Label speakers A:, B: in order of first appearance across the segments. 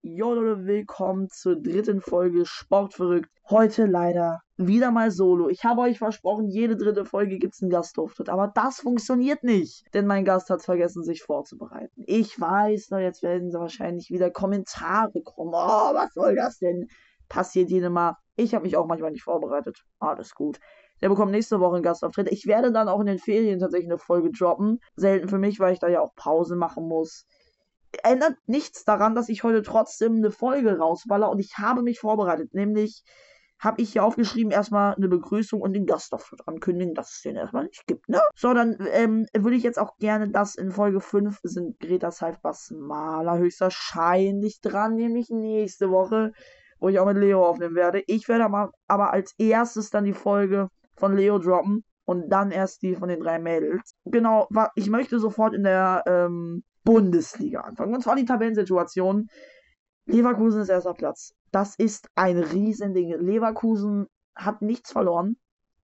A: Jo Leute, willkommen zur dritten Folge Sportverrückt. Heute leider wieder mal solo. Ich habe euch versprochen, jede dritte Folge gibt es einen Gastauftritt, aber das funktioniert nicht, denn mein Gast hat vergessen, sich vorzubereiten. Ich weiß, jetzt werden wahrscheinlich wieder Kommentare kommen. Oh, was soll das denn? Passiert jedem Mal. Ich habe mich auch manchmal nicht vorbereitet. Alles gut. Der bekommt nächste Woche einen Gastauftritt. Ich werde dann auch in den Ferien tatsächlich eine Folge droppen. Selten für mich, weil ich da ja auch Pause machen muss ändert nichts daran, dass ich heute trotzdem eine Folge rausballer und ich habe mich vorbereitet. Nämlich habe ich hier aufgeschrieben, erstmal eine Begrüßung und den Gastauftritt ankündigen, dass es den erstmal nicht gibt, ne? So, dann ähm, würde ich jetzt auch gerne, dass in Folge 5 sind Greta Seifbass Maler höchstwahrscheinlich dran, nämlich nächste Woche, wo ich auch mit Leo aufnehmen werde. Ich werde aber, aber als erstes dann die Folge von Leo droppen und dann erst die von den drei Mädels. Genau, ich möchte sofort in der ähm, Bundesliga anfangen. Und zwar die Tabellensituation. Leverkusen ist erster Platz. Das ist ein Riesending. Leverkusen hat nichts verloren.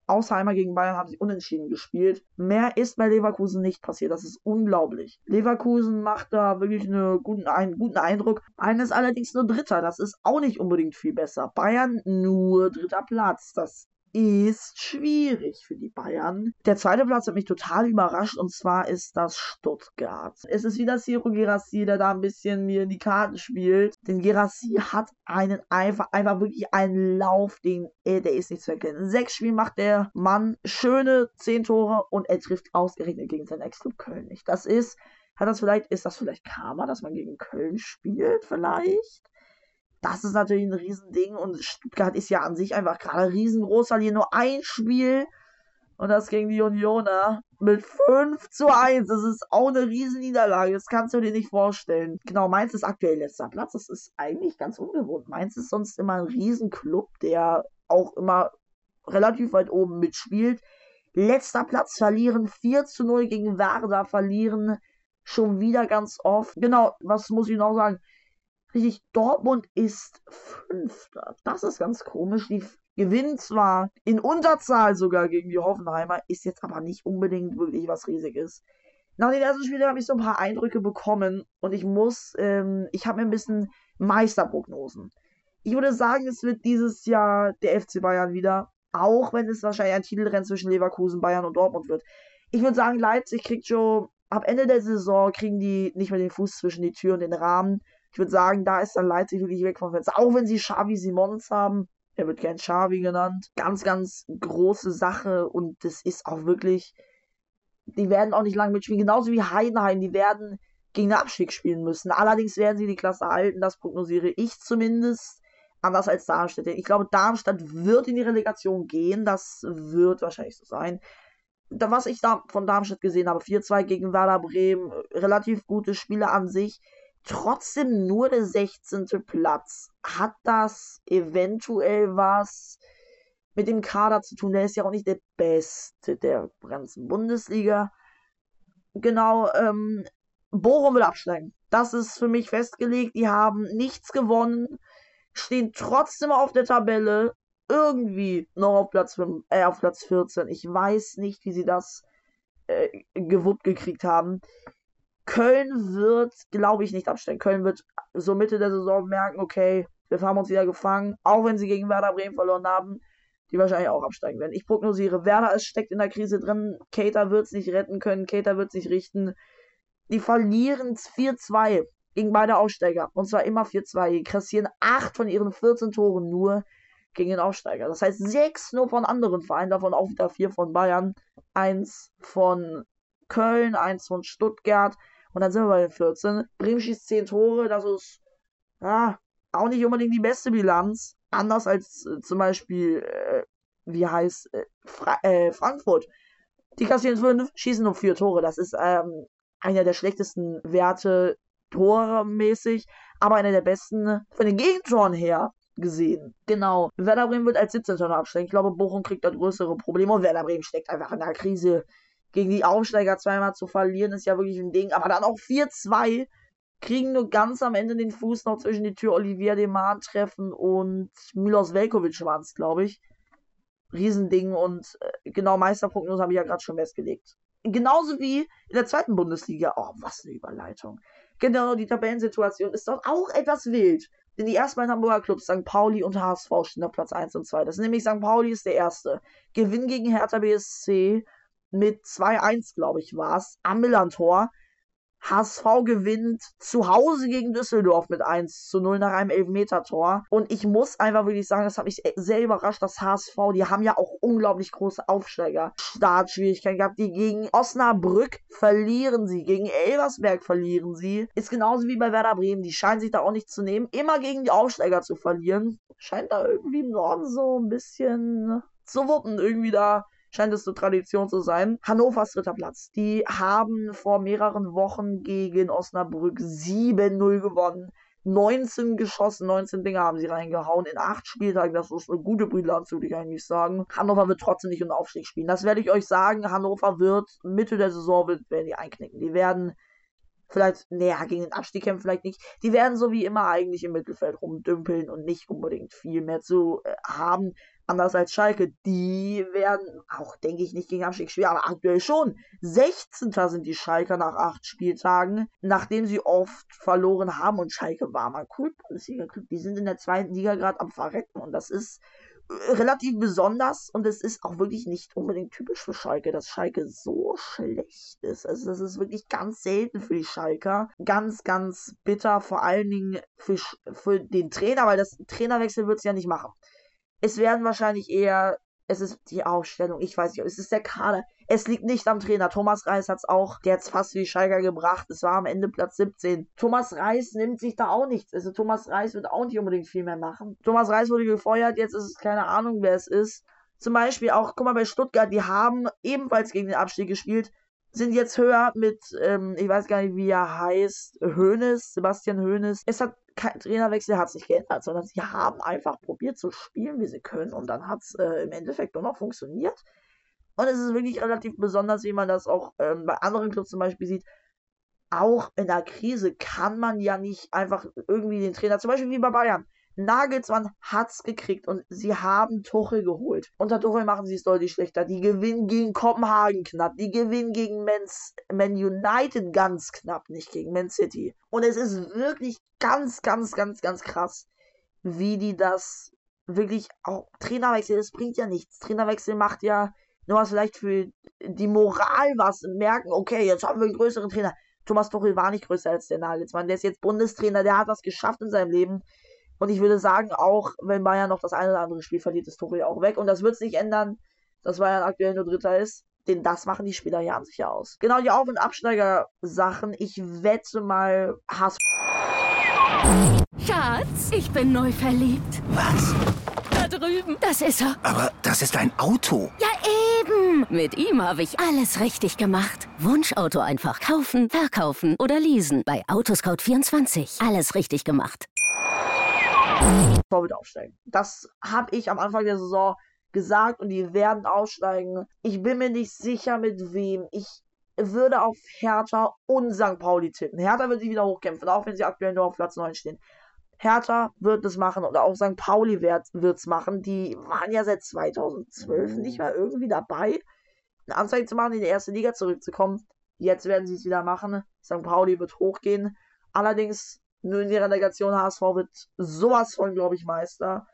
A: Außer einmal gegen Bayern haben sie unentschieden gespielt. Mehr ist bei Leverkusen nicht passiert. Das ist unglaublich. Leverkusen macht da wirklich eine guten, einen guten Eindruck. Bayern ist allerdings nur Dritter. Das ist auch nicht unbedingt viel besser. Bayern nur dritter Platz. Das ist schwierig für die Bayern. Der zweite Platz hat mich total überrascht und zwar ist das Stuttgart. Es ist wieder Ciro Gerassi, der da ein bisschen mir in die Karten spielt. Denn Gerassi hat einen einfach, einfach wirklich einen Lauf, den, ey, der ist nicht zu erkennen. Sechs Spiele macht der Mann schöne zehn Tore und er trifft ausgerechnet gegen seinen Ex-Club Köln nicht. Das ist, hat das vielleicht, ist das vielleicht Karma, dass man gegen Köln spielt vielleicht? Das ist natürlich ein Riesending und Stuttgart ist ja an sich einfach gerade riesengroß, weil hier nur ein Spiel und das gegen die Unioner mit 5 zu 1. Das ist auch eine Riesenniederlage. Das kannst du dir nicht vorstellen. Genau, Mainz ist aktuell letzter Platz. Das ist eigentlich ganz ungewohnt. Mainz ist sonst immer ein Riesenclub, der auch immer relativ weit oben mitspielt. Letzter Platz verlieren 4 zu 0 gegen Werder, verlieren schon wieder ganz oft. Genau, was muss ich noch sagen? Richtig, Dortmund ist Fünfter. Das ist ganz komisch. Die gewinnen zwar in Unterzahl sogar gegen die Hoffenheimer, ist jetzt aber nicht unbedingt wirklich was Riesiges. Nach den ersten Spielen habe ich so ein paar Eindrücke bekommen und ich muss, ähm, ich habe mir ein bisschen Meisterprognosen. Ich würde sagen, es wird dieses Jahr der FC Bayern wieder, auch wenn es wahrscheinlich ein Titelrennen zwischen Leverkusen, Bayern und Dortmund wird. Ich würde sagen, Leipzig kriegt schon ab Ende der Saison kriegen die nicht mehr den Fuß zwischen die Tür und den Rahmen. Ich würde sagen, da ist dann Leipzig wirklich weg vom Fenster. Auch wenn sie Xavi Simons haben. Er wird gern Xavi genannt. Ganz, ganz große Sache. Und das ist auch wirklich. Die werden auch nicht lange mitspielen. Genauso wie Heidenheim. Die werden gegen den Abstieg spielen müssen. Allerdings werden sie die Klasse halten. Das prognosiere ich zumindest. Anders als Darmstadt. Ich glaube, Darmstadt wird in die Relegation gehen. Das wird wahrscheinlich so sein was ich da von Darmstadt gesehen habe, 4-2 gegen Werder Bremen, relativ gute Spiele an sich trotzdem nur der 16. Platz. Hat das eventuell was mit dem Kader zu tun? Der ist ja auch nicht der beste der ganzen Bundesliga. Genau, ähm, Bochum will absteigen. Das ist für mich festgelegt. Die haben nichts gewonnen, stehen trotzdem auf der Tabelle. Irgendwie noch auf Platz, 5, äh, auf Platz 14. Ich weiß nicht, wie sie das äh, gewuppt gekriegt haben. Köln wird, glaube ich, nicht absteigen. Köln wird so Mitte der Saison merken, okay, wir haben uns wieder gefangen, auch wenn sie gegen Werder Bremen verloren haben, die wahrscheinlich auch absteigen werden. Ich prognostiere, Werder ist, steckt in der Krise drin, Cater wird es nicht retten können, Cater wird es nicht richten. Die verlieren 4-2 gegen beide Aufsteiger. Und zwar immer 4-2. Die kassieren 8 von ihren 14 Toren nur gegen den Aufsteiger. Das heißt 6 nur von anderen Vereinen, davon auch wieder 4 von Bayern, 1 von Köln, 1 von Stuttgart. Und dann sind wir bei den 14. Bremen schießt 10 Tore, das ist ja, auch nicht unbedingt die beste Bilanz. Anders als äh, zum Beispiel, äh, wie heißt äh, Fra äh, Frankfurt. Die kassieren 5, schießen nur 4 Tore. Das ist ähm, einer der schlechtesten Werte tormäßig, aber einer der besten von den Gegentoren her gesehen. Genau. Werder Bremen wird als 17. absteigen. Ich glaube, Bochum kriegt da größere Probleme und Werder Bremen steckt einfach in der Krise gegen die Aufsteiger zweimal zu verlieren, ist ja wirklich ein Ding. Aber dann auch 4-2 kriegen nur ganz am Ende den Fuß noch zwischen die Tür Olivier Deman treffen und Milos Velkovic waren es, glaube ich. Riesending und äh, genau Meisterprognose habe ich ja gerade schon festgelegt. Genauso wie in der zweiten Bundesliga. Oh, was eine Überleitung. Genau, die Tabellensituation ist dort auch etwas wild. Denn die ersten beiden Hamburger Clubs, St. Pauli und HSV, stehen auf Platz 1 und 2. Das ist nämlich St. Pauli ist der erste. Gewinn gegen Hertha BSC mit 2-1, glaube ich, war es, am Millantor. HSV gewinnt zu Hause gegen Düsseldorf mit 1 zu 0 nach einem Elfmeter-Tor. Und ich muss einfach wirklich sagen, das hat mich sehr überrascht, dass HSV, die haben ja auch unglaublich große Aufsteiger. Startschwierigkeiten gehabt. Die gegen Osnabrück verlieren sie, gegen Elversberg verlieren sie. Ist genauso wie bei Werder Bremen. Die scheinen sich da auch nicht zu nehmen. Immer gegen die Aufsteiger zu verlieren. Scheint da irgendwie im Norden so ein bisschen zu wuppen. Irgendwie da scheint es so Tradition zu sein. Hannovers dritter Platz. Die haben vor mehreren Wochen gegen Osnabrück 7-0 gewonnen. 19 geschossen, 19 Dinger haben sie reingehauen in 8 Spieltagen. Das ist eine gute Bilanz, würde ich eigentlich sagen. Hannover wird trotzdem nicht um Aufstieg spielen. Das werde ich euch sagen. Hannover wird Mitte der Saison wird, werden die einknicken. Die werden vielleicht, naja, gegen den Abstieg kämpfen vielleicht nicht. Die werden so wie immer eigentlich im Mittelfeld rumdümpeln und nicht unbedingt viel mehr zu äh, haben. Anders als Schalke. Die werden auch, denke ich, nicht gegen Abstieg spielen, aber aktuell schon. 16. sind die Schalker nach acht Spieltagen, nachdem sie oft verloren haben. Und Schalke war mal cool, Bundesliga-Club. Die sind in der zweiten Liga gerade am Verrecken. Und das ist äh, relativ besonders und es ist auch wirklich nicht unbedingt typisch für Schalke, dass Schalke so schlecht ist. Also das ist wirklich ganz selten für die Schalker. Ganz, ganz bitter, vor allen Dingen für, für den Trainer, weil das Trainerwechsel wird es ja nicht machen. Es werden wahrscheinlich eher, es ist die Aufstellung, ich weiß nicht, es ist der Kader. Es liegt nicht am Trainer. Thomas Reis hat es auch, der hat es fast wie Schalker gebracht. Es war am Ende Platz 17. Thomas Reis nimmt sich da auch nichts. Also Thomas Reis wird auch nicht unbedingt viel mehr machen. Thomas Reis wurde gefeuert, jetzt ist es keine Ahnung, wer es ist. Zum Beispiel auch, guck mal, bei Stuttgart, die haben ebenfalls gegen den Abstieg gespielt sind jetzt höher mit, ähm, ich weiß gar nicht, wie er heißt, Hoeneß, Sebastian Hoeneß. Es hat kein Trainerwechsel hat sich geändert, sondern sie haben einfach probiert zu spielen, wie sie können und dann hat es äh, im Endeffekt nur noch funktioniert. Und es ist wirklich relativ besonders, wie man das auch ähm, bei anderen Clubs zum Beispiel sieht. Auch in der Krise kann man ja nicht einfach irgendwie den Trainer, zum Beispiel wie bei Bayern, Nagelsmann hat's gekriegt und sie haben Tuchel geholt. Unter Tuchel machen sie es deutlich schlechter. Die gewinnen gegen Kopenhagen knapp. Die gewinnen gegen Mans, Man United ganz knapp, nicht gegen Man City. Und es ist wirklich ganz, ganz, ganz, ganz krass, wie die das wirklich auch Trainerwechsel, das bringt ja nichts. Trainerwechsel macht ja nur was vielleicht für die Moral was merken, okay, jetzt haben wir einen größeren Trainer. Thomas Tuchel war nicht größer als der Nagelsmann. Der ist jetzt Bundestrainer, der hat was geschafft in seinem Leben. Und ich würde sagen, auch wenn Bayern noch das eine oder andere Spiel verliert, ist Tuchel auch weg. Und das wird sich ändern, dass Bayern aktuell nur Dritter ist. Denn das machen die Spieler ja an sich aus. Genau die Auf- und Absteiger-Sachen. Ich wette mal, Hass.
B: Schatz, ich bin neu verliebt.
C: Was?
B: Da drüben. Das ist er.
C: Aber das ist ein Auto.
B: Ja, eben. Mit ihm habe ich alles richtig gemacht. Wunschauto einfach kaufen, verkaufen oder leasen. Bei Autoscout24. Alles richtig gemacht.
A: Torwart aufsteigen. Das habe ich am Anfang der Saison gesagt und die werden aufsteigen. Ich bin mir nicht sicher mit wem. Ich würde auf Hertha und St. Pauli tippen. Hertha wird sich wieder hochkämpfen, auch wenn sie aktuell nur auf Platz 9 stehen. Hertha wird es machen oder auch St. Pauli wird es machen. Die waren ja seit 2012 nicht mehr irgendwie dabei, eine Anzeige zu machen, in die erste Liga zurückzukommen. Jetzt werden sie es wieder machen. St. Pauli wird hochgehen. Allerdings nur in die Relegation HSV wird sowas von, glaube ich, Meister.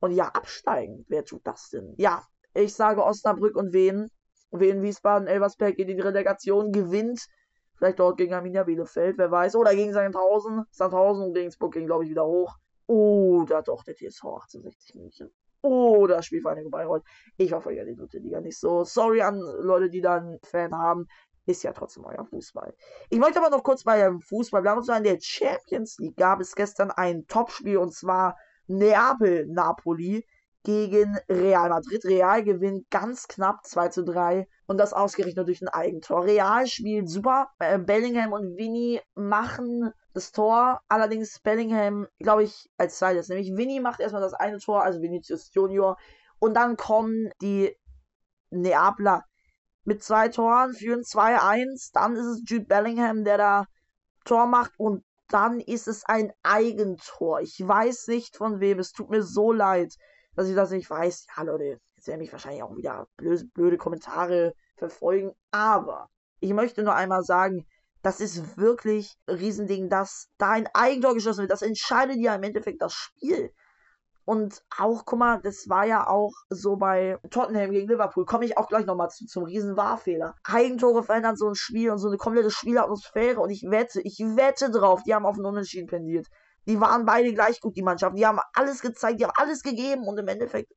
A: Und ja, absteigen. Wer tut das denn? Ja, ich sage Osnabrück und Wien. Wien, Wiesbaden, Elversberg in die Relegation gewinnt. Vielleicht dort gegen Arminia Bielefeld, wer weiß. Oder gegen Sandhausen. Sandhausen und Regensburg gehen, glaube ich, wieder hoch. Oder doch der TSV 1860 München. Oder Spielvereinigung Bayreuth. Ich hoffe ja die dritte Liga nicht so. Sorry an Leute, die da einen Fan haben ist ja trotzdem euer Fußball. Ich möchte aber noch kurz bei dem Fußball bleiben. Und zwar in der Champions League gab es gestern ein Topspiel und zwar Neapel-Napoli gegen Real Madrid. Real gewinnt ganz knapp 2 zu 3 und das ausgerechnet durch ein Eigentor. Real spielt super. Äh, Bellingham und Vinny machen das Tor. Allerdings Bellingham, glaube ich, als zweites. Nämlich Vinny macht erstmal das eine Tor, also Vinicius Junior. Und dann kommen die Neapler mit zwei Toren, führen 2-1. Dann ist es Jude Bellingham, der da Tor macht und dann ist es ein Eigentor. Ich weiß nicht von wem. Es tut mir so leid, dass ich das nicht weiß. Ja, Leute, jetzt werden mich wahrscheinlich auch wieder blöde, blöde Kommentare verfolgen. Aber ich möchte nur einmal sagen, Das ist wirklich ein Riesending, dass da ein Eigentor geschossen wird. Das entscheidet ja im Endeffekt das Spiel. Und auch, guck mal, das war ja auch so bei Tottenham gegen Liverpool. Komme ich auch gleich nochmal zu, zum riesen Wahrfehler. Eigentore verändern so ein Spiel und so eine komplette Spielatmosphäre. Und ich wette, ich wette drauf, die haben auf einen Unentschieden pendiert. Die waren beide gleich gut, die Mannschaften. Die haben alles gezeigt, die haben alles gegeben. Und im Endeffekt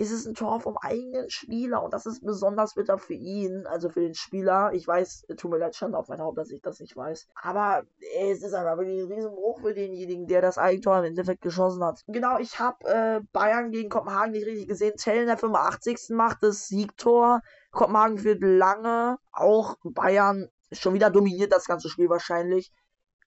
A: ist es ein Tor vom eigenen Spieler und das ist besonders bitter für ihn, also für den Spieler. Ich weiß, tut mir leid, schon auf mein Haupt, dass ich das nicht weiß. Aber es ist einfach wirklich ein Riesenbruch für denjenigen, der das Eigentor im Endeffekt geschossen hat. Genau, ich habe äh, Bayern gegen Kopenhagen nicht richtig gesehen. Tell der 85. macht das Siegtor. Kopenhagen führt lange. Auch Bayern schon wieder dominiert das ganze Spiel wahrscheinlich.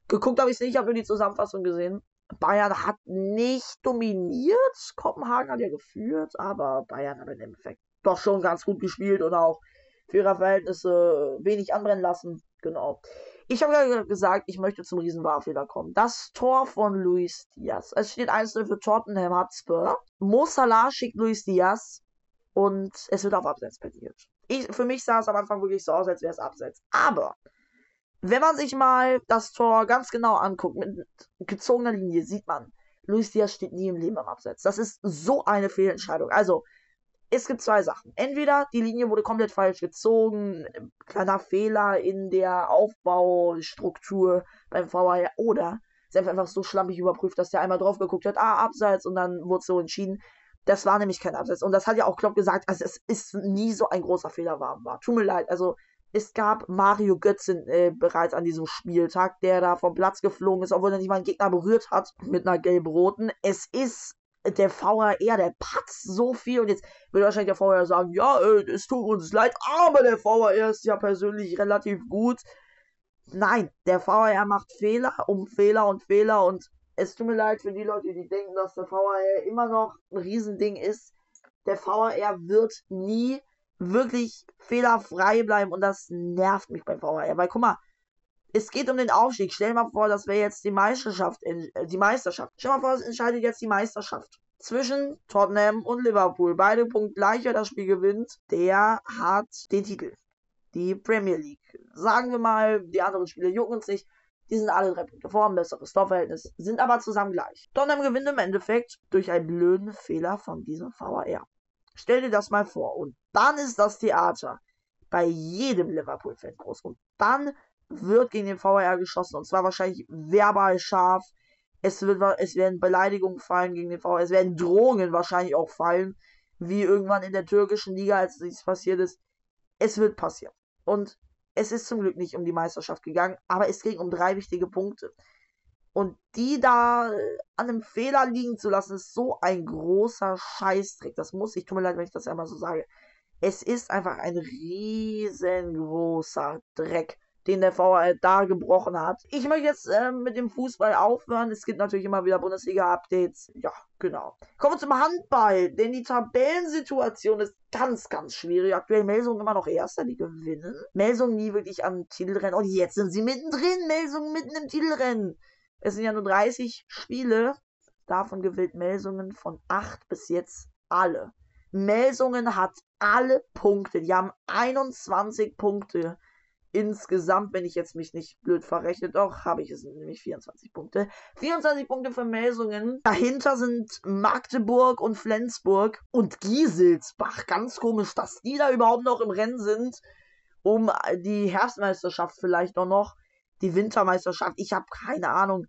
A: Geguckt habe ich es nicht, habe nur die Zusammenfassung gesehen. Bayern hat nicht dominiert. Kopenhagen hat ja geführt, aber Bayern hat im Endeffekt doch schon ganz gut gespielt und auch für ihre Verhältnisse wenig anbrennen lassen. Genau. Ich habe ja gesagt, ich möchte zum Riesenwahrfehler kommen. Das Tor von Luis Diaz. Es steht 1-0 für Tottenham Hotspur. Mo Salah schickt Luis Diaz und es wird auf Abseits plädiert. Ich, für mich sah es am Anfang wirklich so aus, als wäre es Abseits. Aber wenn man sich mal das Tor ganz genau anguckt, mit gezogener Linie, sieht man, Luis Diaz steht nie im Leben am Abseits. Das ist so eine Fehlentscheidung. Also, es gibt zwei Sachen. Entweder die Linie wurde komplett falsch gezogen, kleiner Fehler in der Aufbaustruktur beim VAR, oder sie haben einfach so schlampig überprüft, dass der einmal drauf geguckt hat, ah, Abseits, und dann wurde so entschieden. Das war nämlich kein Abseits. Und das hat ja auch Klopp gesagt, also es ist nie so ein großer Fehler war. Tut mir leid, also es gab Mario Götzen äh, bereits an diesem Spieltag, der da vom Platz geflogen ist, obwohl er nicht mal einen Gegner berührt hat mit einer gelb-roten. Es ist der VAR, der patzt so viel und jetzt würde wahrscheinlich der VAR sagen, ja, äh, es tut uns leid, aber der VAR ist ja persönlich relativ gut. Nein, der VAR macht Fehler um Fehler und Fehler und es tut mir leid für die Leute, die denken, dass der VAR immer noch ein Riesending ist. Der VAR wird nie wirklich fehlerfrei bleiben und das nervt mich beim VHR. Weil guck mal, es geht um den Aufstieg. Stell dir mal vor, das wäre jetzt die Meisterschaft, äh, die Meisterschaft. Stell dir mal vor, es entscheidet jetzt die Meisterschaft. Zwischen Tottenham und Liverpool. Beide Punkte gleich, wer das Spiel gewinnt, der hat den Titel. Die Premier League. Sagen wir mal, die anderen Spiele jucken uns nicht. Die sind alle drei Punkte vor, ein besseres Torverhältnis, sind aber zusammen gleich. Tottenham gewinnt im Endeffekt durch einen blöden Fehler von diesem VAR. Stell dir das mal vor. Und dann ist das Theater bei jedem Liverpool-Fan groß. Und dann wird gegen den VAR geschossen. Und zwar wahrscheinlich verbal scharf. Es, wird, es werden Beleidigungen fallen gegen den VAR. Es werden Drohungen wahrscheinlich auch fallen. Wie irgendwann in der türkischen Liga, als dies passiert ist. Es wird passieren. Und es ist zum Glück nicht um die Meisterschaft gegangen, aber es ging um drei wichtige Punkte. Und die da an einem Fehler liegen zu lassen, ist so ein großer Scheißdreck. Das muss ich, tut mir leid, wenn ich das einmal so sage. Es ist einfach ein riesengroßer Dreck, den der VAR da gebrochen hat. Ich möchte jetzt äh, mit dem Fußball aufhören. Es gibt natürlich immer wieder Bundesliga-Updates. Ja, genau. Kommen wir zum Handball, denn die Tabellensituation ist ganz, ganz schwierig. Aktuell Melsung immer noch Erster, die gewinnen. Melsung nie wirklich am Titelrennen. Und jetzt sind sie mittendrin. Melsung mitten im Titelrennen. Es sind ja nur 30 Spiele. Davon gewinnt Melsungen von 8 bis jetzt alle. Melsungen hat alle Punkte. Die haben 21 Punkte insgesamt, wenn ich jetzt mich nicht blöd verrechne, doch, habe ich es nämlich 24 Punkte. 24 Punkte für Melsungen. Dahinter sind Magdeburg und Flensburg und Gieselsbach. Ganz komisch, dass die da überhaupt noch im Rennen sind, um die Herbstmeisterschaft vielleicht auch noch die Wintermeisterschaft. Ich habe keine Ahnung.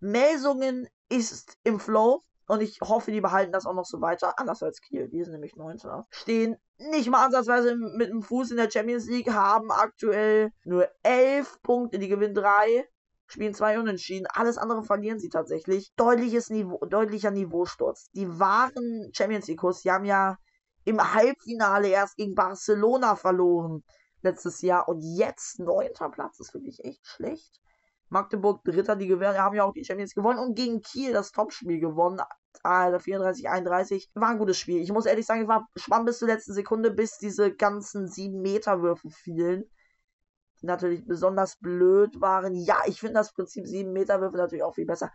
A: Melsungen ist im Flow und ich hoffe, die behalten das auch noch so weiter. Anders als Kiel, die sind nämlich 19. Stehen nicht mal ansatzweise mit dem Fuß in der Champions League, haben aktuell nur 11 Punkte, die gewinnen 3, spielen 2 unentschieden. Alles andere verlieren sie tatsächlich. Deutliches Niveau, deutlicher Niveausturz. Die wahren Champions League-Kurs, die haben ja im Halbfinale erst gegen Barcelona verloren letztes Jahr und jetzt neunter Platz ist wirklich echt schlecht. Magdeburg Dritter, die gewinnen, haben ja auch die Champions gewonnen und gegen Kiel das Topspiel gewonnen. Alter, 34, 31. War ein gutes Spiel. Ich muss ehrlich sagen, ich war spannend bis zur letzten Sekunde, bis diese ganzen 7 Meter Würfe fielen. Die natürlich besonders blöd waren. Ja, ich finde das Prinzip 7 Meter Würfe natürlich auch viel besser.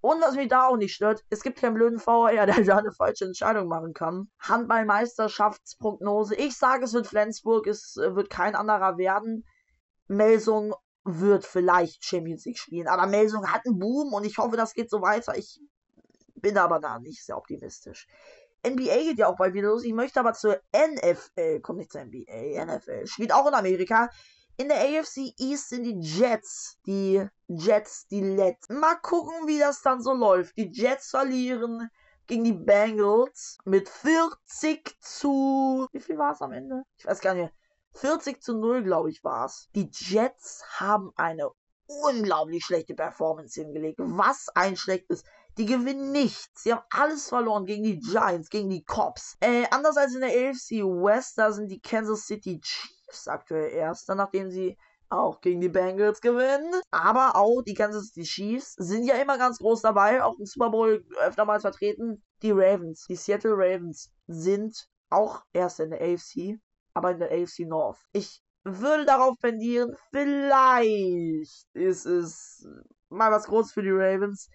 A: Und was mich da auch nicht stört, es gibt keinen blöden VR, der da eine falsche Entscheidung machen kann. Handballmeisterschaftsprognose. Ich sage, es wird Flensburg, es wird kein anderer werden. Melsung wird vielleicht Champions League spielen. Aber Melsung hat einen Boom und ich hoffe, das geht so weiter. Ich bin aber da nicht sehr optimistisch. NBA geht ja auch bald wieder los. Ich möchte aber zur NFL, kommt nicht zur NBA, NFL, spielt auch in Amerika. In der AFC East sind die Jets, die Jets, die Lets. Mal gucken, wie das dann so läuft. Die Jets verlieren gegen die Bengals mit 40 zu. Wie viel war es am Ende? Ich weiß gar nicht. 40 zu 0, glaube ich, war es. Die Jets haben eine unglaublich schlechte Performance hingelegt. Was ein schlechtes. Die gewinnen nichts. Sie haben alles verloren gegen die Giants, gegen die Cops. Äh, anders als in der AFC West, da sind die Kansas City Chiefs aktuell erster, nachdem sie auch gegen die Bengals gewinnen. Aber auch die Kansas City Chiefs sind ja immer ganz groß dabei, auch im Super Bowl öftermals vertreten. Die Ravens, die Seattle Ravens sind auch erst in der AFC, aber in der AFC North. Ich würde darauf pendieren, vielleicht ist es mal was Großes für die Ravens.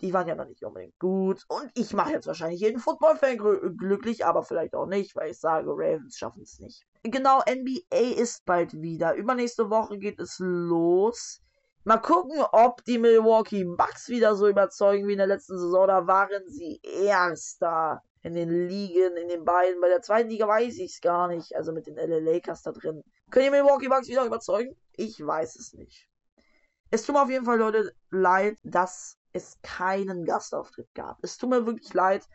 A: Die waren ja noch nicht unbedingt gut. Und ich mache jetzt wahrscheinlich jeden Football-Fan glücklich, aber vielleicht auch nicht, weil ich sage, Ravens schaffen es nicht. Genau, NBA ist bald wieder. Übernächste Woche geht es los. Mal gucken, ob die Milwaukee Bucks wieder so überzeugen wie in der letzten Saison. Da waren sie Erster in den Ligen, in den beiden. Bei der zweiten Liga weiß ich es gar nicht. Also mit den LA Lakers da drin. Können die Milwaukee Bucks wieder überzeugen? Ich weiß es nicht. Es tut mir auf jeden Fall, Leute, leid, dass es keinen Gastauftritt gab. Es tut mir wirklich leid.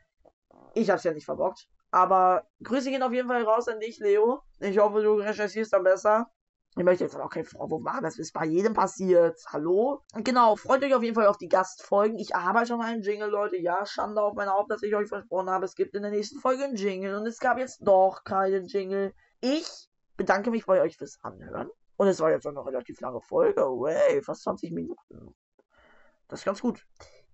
A: Ich hab's ja nicht verbockt. Aber Grüße gehen auf jeden Fall raus an dich, Leo. Ich hoffe, du recherchierst dann besser. Ich möchte jetzt aber auch keinen Vorwurf machen, das ist bei jedem passiert. Hallo? Genau, freut euch auf jeden Fall auf die Gastfolgen. Ich arbeite schon einen Jingle, Leute. Ja, Schande auf meine Haupt, dass ich euch versprochen habe, es gibt in der nächsten Folge einen Jingle. Und es gab jetzt doch keinen Jingle. Ich bedanke mich bei euch fürs Anhören. Und es war jetzt eine relativ lange Folge. Way, fast 20 Minuten. Das ist ganz gut.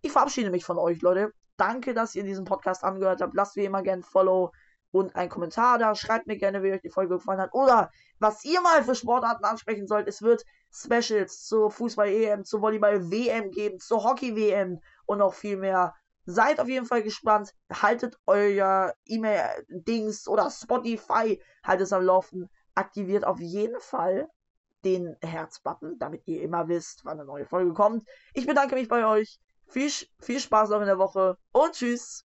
A: Ich verabschiede mich von euch, Leute. Danke, dass ihr diesen Podcast angehört habt. Lasst wie immer gerne ein Follow und einen Kommentar da. Schreibt mir gerne, wie euch die Folge gefallen hat. Oder was ihr mal für Sportarten ansprechen sollt. Es wird Specials zur Fußball-EM, zur Volleyball-WM geben, zur Hockey-WM und noch viel mehr. Seid auf jeden Fall gespannt. Haltet euer E-Mail-Dings oder Spotify, haltet es am Laufen. Aktiviert auf jeden Fall den Herzbutton, damit ihr immer wisst, wann eine neue Folge kommt. Ich bedanke mich bei euch. Viel, viel Spaß noch in der Woche und tschüss.